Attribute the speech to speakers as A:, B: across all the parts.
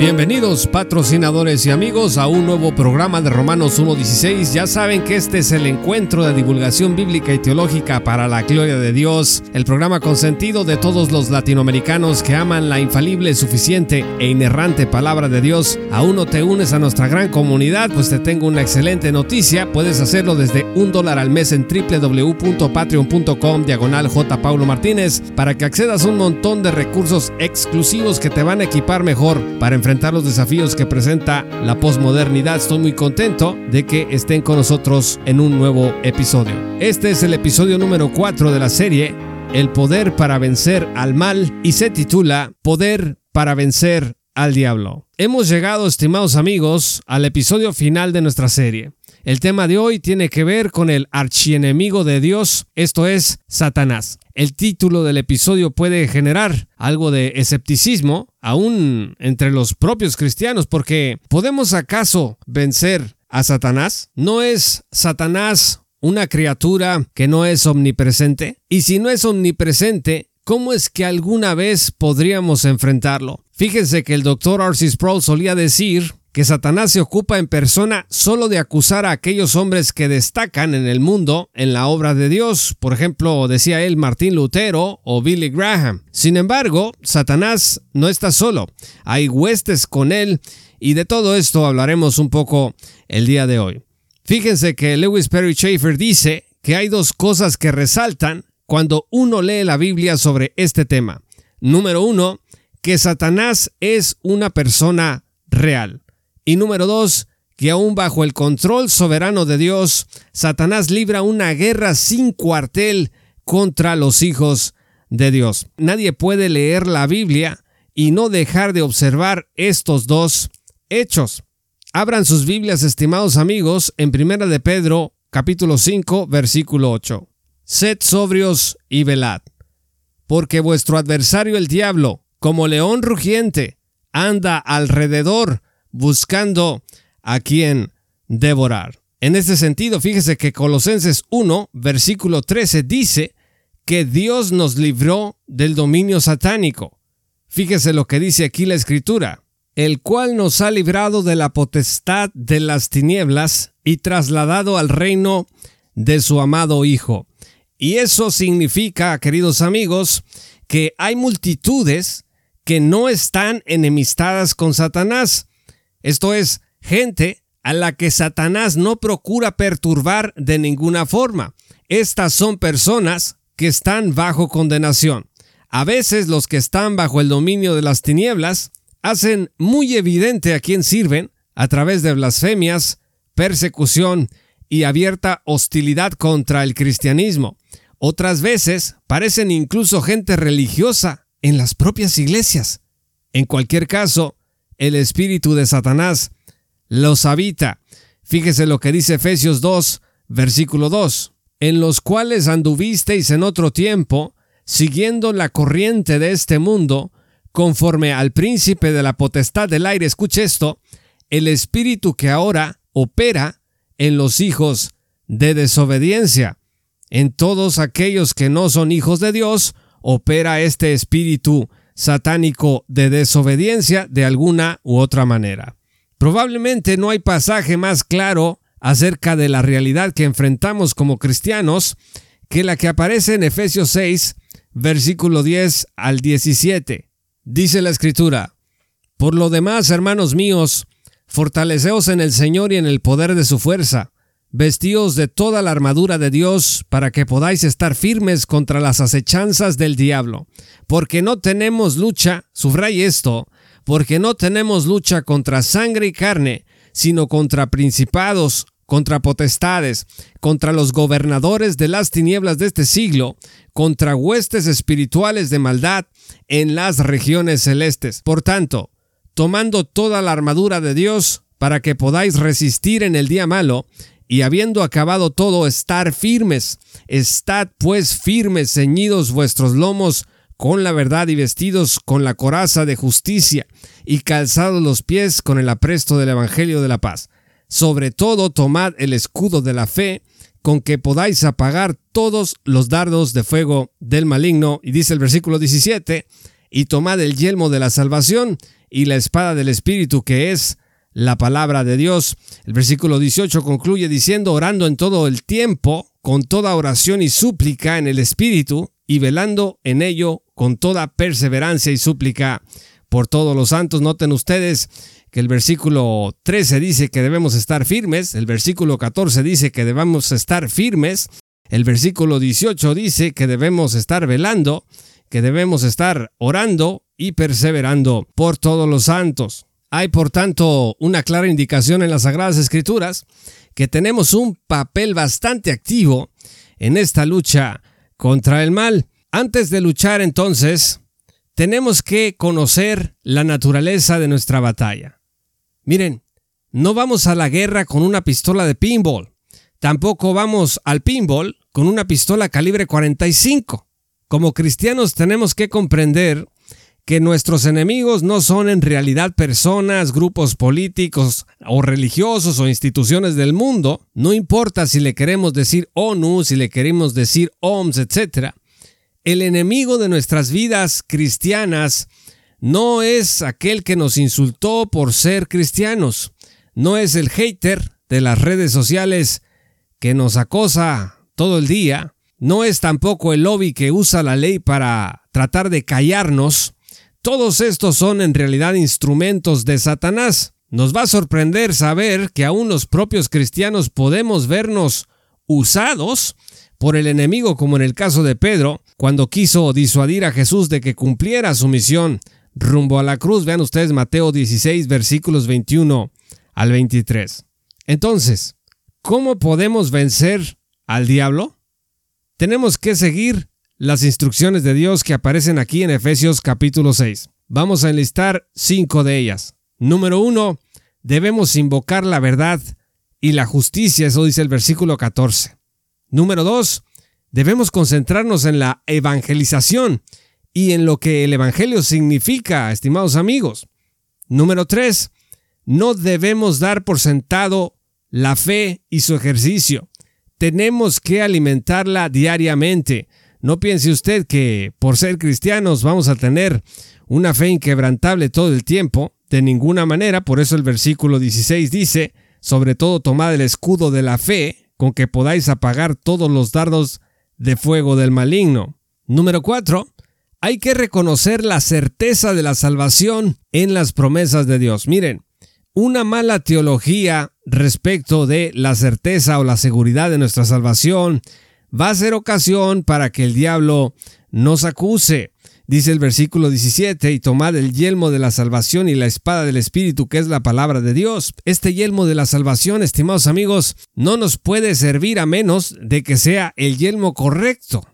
A: Bienvenidos patrocinadores y amigos a un nuevo programa de Romanos 1.16. Ya saben que este es el encuentro de divulgación bíblica y teológica para la gloria de Dios, el programa consentido de todos los latinoamericanos que aman la infalible, suficiente e inerrante palabra de Dios. Aún no te unes a nuestra gran comunidad, pues te tengo una excelente noticia. Puedes hacerlo desde un dólar al mes en www.patreon.com diagonal J. Paulo Martínez para que accedas a un montón de recursos exclusivos que te van a equipar mejor para enfrentar enfrentar los desafíos que presenta la posmodernidad. Estoy muy contento de que estén con nosotros en un nuevo episodio. Este es el episodio número 4 de la serie El poder para vencer al mal y se titula Poder para vencer al diablo. Hemos llegado, estimados amigos, al episodio final de nuestra serie. El tema de hoy tiene que ver con el archienemigo de Dios, esto es Satanás. El título del episodio puede generar algo de escepticismo, aún entre los propios cristianos, porque ¿podemos acaso vencer a Satanás? ¿No es Satanás una criatura que no es omnipresente? Y si no es omnipresente, ¿cómo es que alguna vez podríamos enfrentarlo? Fíjense que el doctor Arcis Sproul solía decir que Satanás se ocupa en persona solo de acusar a aquellos hombres que destacan en el mundo en la obra de Dios, por ejemplo, decía él Martín Lutero o Billy Graham. Sin embargo, Satanás no está solo, hay huestes con él y de todo esto hablaremos un poco el día de hoy. Fíjense que Lewis Perry Schaeffer dice que hay dos cosas que resaltan cuando uno lee la Biblia sobre este tema. Número uno, que Satanás es una persona real. Y número dos, que aún bajo el control soberano de Dios, Satanás libra una guerra sin cuartel contra los hijos de Dios. Nadie puede leer la Biblia y no dejar de observar estos dos hechos. Abran sus Biblias, estimados amigos, en Primera de Pedro, capítulo 5, versículo 8. Sed sobrios y velad, porque vuestro adversario el diablo, como león rugiente, anda alrededor buscando a quien devorar. En este sentido, fíjese que Colosenses 1, versículo 13 dice que Dios nos libró del dominio satánico. Fíjese lo que dice aquí la escritura, el cual nos ha librado de la potestad de las tinieblas y trasladado al reino de su amado Hijo. Y eso significa, queridos amigos, que hay multitudes que no están enemistadas con Satanás, esto es, gente a la que Satanás no procura perturbar de ninguna forma. Estas son personas que están bajo condenación. A veces los que están bajo el dominio de las tinieblas hacen muy evidente a quién sirven a través de blasfemias, persecución y abierta hostilidad contra el cristianismo. Otras veces parecen incluso gente religiosa en las propias iglesias. En cualquier caso, el espíritu de Satanás los habita. Fíjese lo que dice Efesios 2, versículo 2, en los cuales anduvisteis en otro tiempo, siguiendo la corriente de este mundo, conforme al príncipe de la potestad del aire. Escuche esto, el espíritu que ahora opera en los hijos de desobediencia. En todos aquellos que no son hijos de Dios, opera este espíritu satánico de desobediencia de alguna u otra manera. Probablemente no hay pasaje más claro acerca de la realidad que enfrentamos como cristianos que la que aparece en Efesios 6, versículo 10 al 17. Dice la escritura, Por lo demás, hermanos míos, fortaleceos en el Señor y en el poder de su fuerza Vestíos de toda la armadura de Dios para que podáis estar firmes contra las acechanzas del diablo, porque no tenemos lucha, subraye esto, porque no tenemos lucha contra sangre y carne, sino contra principados, contra potestades, contra los gobernadores de las tinieblas de este siglo, contra huestes espirituales de maldad en las regiones celestes. Por tanto, tomando toda la armadura de Dios, para que podáis resistir en el día malo, y habiendo acabado todo, estar firmes. Estad pues firmes, ceñidos vuestros lomos con la verdad y vestidos con la coraza de justicia y calzados los pies con el apresto del Evangelio de la paz. Sobre todo tomad el escudo de la fe, con que podáis apagar todos los dardos de fuego del maligno. Y dice el versículo 17, y tomad el yelmo de la salvación y la espada del Espíritu, que es la palabra de Dios. El versículo 18 concluye diciendo, orando en todo el tiempo, con toda oración y súplica en el Espíritu, y velando en ello con toda perseverancia y súplica por todos los santos. Noten ustedes que el versículo 13 dice que debemos estar firmes, el versículo 14 dice que debemos estar firmes, el versículo 18 dice que debemos estar velando, que debemos estar orando y perseverando por todos los santos. Hay, por tanto, una clara indicación en las Sagradas Escrituras que tenemos un papel bastante activo en esta lucha contra el mal. Antes de luchar entonces, tenemos que conocer la naturaleza de nuestra batalla. Miren, no vamos a la guerra con una pistola de pinball. Tampoco vamos al pinball con una pistola calibre 45. Como cristianos tenemos que comprender que nuestros enemigos no son en realidad personas, grupos políticos o religiosos o instituciones del mundo, no importa si le queremos decir ONU, si le queremos decir OMS, etc. El enemigo de nuestras vidas cristianas no es aquel que nos insultó por ser cristianos, no es el hater de las redes sociales que nos acosa todo el día, no es tampoco el lobby que usa la ley para tratar de callarnos, todos estos son en realidad instrumentos de Satanás. Nos va a sorprender saber que aún los propios cristianos podemos vernos usados por el enemigo, como en el caso de Pedro, cuando quiso disuadir a Jesús de que cumpliera su misión rumbo a la cruz. Vean ustedes Mateo 16, versículos 21 al 23. Entonces, ¿cómo podemos vencer al diablo? Tenemos que seguir las instrucciones de Dios que aparecen aquí en Efesios capítulo 6. Vamos a enlistar cinco de ellas. Número uno, debemos invocar la verdad y la justicia, eso dice el versículo 14. Número dos, debemos concentrarnos en la evangelización y en lo que el Evangelio significa, estimados amigos. Número tres, no debemos dar por sentado la fe y su ejercicio. Tenemos que alimentarla diariamente. No piense usted que por ser cristianos vamos a tener una fe inquebrantable todo el tiempo, de ninguna manera, por eso el versículo 16 dice, sobre todo tomad el escudo de la fe, con que podáis apagar todos los dardos de fuego del maligno. Número 4. Hay que reconocer la certeza de la salvación en las promesas de Dios. Miren, una mala teología respecto de la certeza o la seguridad de nuestra salvación va a ser ocasión para que el diablo nos acuse. Dice el versículo 17, y tomad el yelmo de la salvación y la espada del Espíritu, que es la palabra de Dios. Este yelmo de la salvación, estimados amigos, no nos puede servir a menos de que sea el yelmo correcto.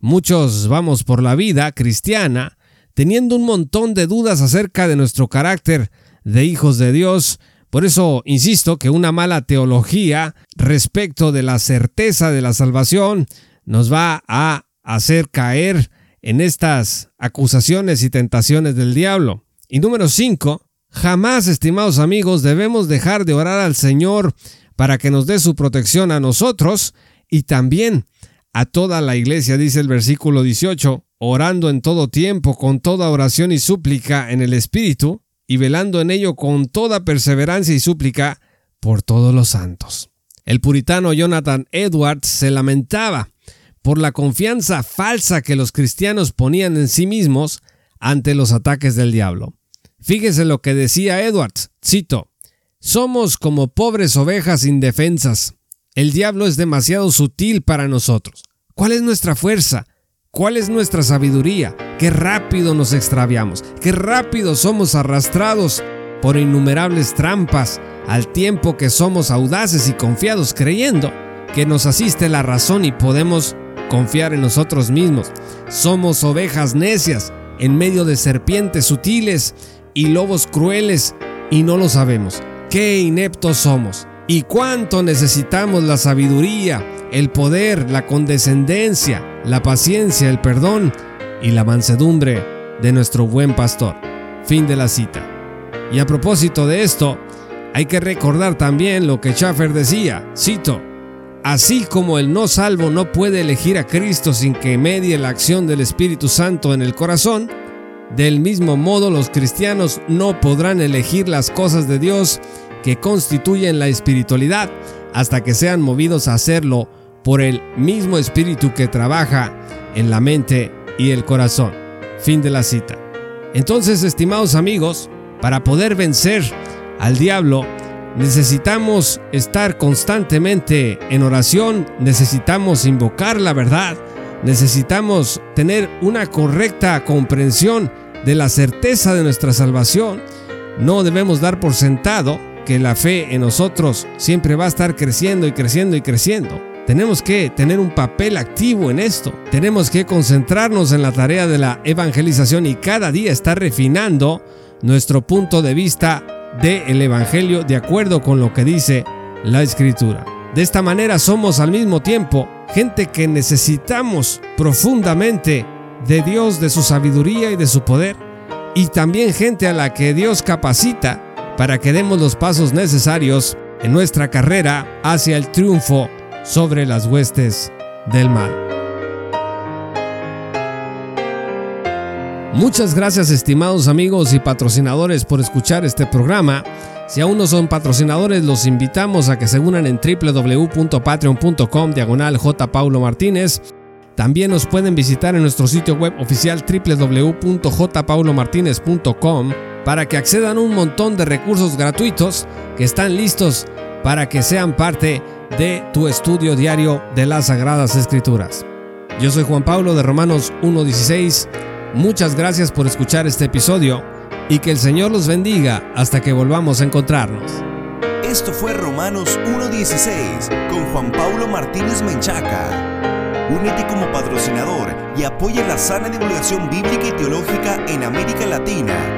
A: Muchos vamos por la vida cristiana teniendo un montón de dudas acerca de nuestro carácter de hijos de Dios, por eso insisto que una mala teología respecto de la certeza de la salvación nos va a hacer caer en estas acusaciones y tentaciones del diablo. Y número 5, jamás, estimados amigos, debemos dejar de orar al Señor para que nos dé su protección a nosotros y también a toda la iglesia, dice el versículo 18, orando en todo tiempo, con toda oración y súplica en el Espíritu, y velando en ello con toda perseverancia y súplica por todos los santos. El puritano Jonathan Edwards se lamentaba por la confianza falsa que los cristianos ponían en sí mismos ante los ataques del diablo. Fíjese lo que decía Edwards, cito, Somos como pobres ovejas indefensas. El diablo es demasiado sutil para nosotros. ¿Cuál es nuestra fuerza? ¿Cuál es nuestra sabiduría? Qué rápido nos extraviamos, qué rápido somos arrastrados por innumerables trampas, al tiempo que somos audaces y confiados creyendo que nos asiste la razón y podemos confiar en nosotros mismos. Somos ovejas necias en medio de serpientes sutiles y lobos crueles y no lo sabemos. Qué ineptos somos, y cuánto necesitamos la sabiduría, el poder, la condescendencia, la paciencia, el perdón y la mansedumbre de nuestro buen pastor. Fin de la cita. Y a propósito de esto, hay que recordar también lo que Schaffer decía, cito, Así como el no salvo no puede elegir a Cristo sin que medie la acción del Espíritu Santo en el corazón, del mismo modo los cristianos no podrán elegir las cosas de Dios que constituyen la espiritualidad hasta que sean movidos a hacerlo por el mismo Espíritu que trabaja en la mente y el corazón. Fin de la cita. Entonces, estimados amigos, para poder vencer al diablo, necesitamos estar constantemente en oración, necesitamos invocar la verdad, necesitamos tener una correcta comprensión de la certeza de nuestra salvación. No debemos dar por sentado que la fe en nosotros siempre va a estar creciendo y creciendo y creciendo. Tenemos que tener un papel activo en esto. Tenemos que concentrarnos en la tarea de la evangelización y cada día estar refinando nuestro punto de vista del Evangelio de acuerdo con lo que dice la Escritura. De esta manera somos al mismo tiempo gente que necesitamos profundamente de Dios, de su sabiduría y de su poder, y también gente a la que Dios capacita para que demos los pasos necesarios en nuestra carrera hacia el triunfo sobre las huestes del mal. Muchas gracias estimados amigos y patrocinadores por escuchar este programa. Si aún no son patrocinadores, los invitamos a que se unan en www.patreon.com diagonal Martínez. También nos pueden visitar en nuestro sitio web oficial www.jpaulomartinez.com para que accedan a un montón de recursos gratuitos que están listos para que sean parte de tu estudio diario de las Sagradas Escrituras. Yo soy Juan Pablo de Romanos 1.16. Muchas gracias por escuchar este episodio y que el Señor los bendiga hasta que volvamos a encontrarnos.
B: Esto fue Romanos 1.16 con Juan Pablo Martínez Menchaca. Únete como patrocinador y apoya la sana divulgación bíblica y teológica en América Latina.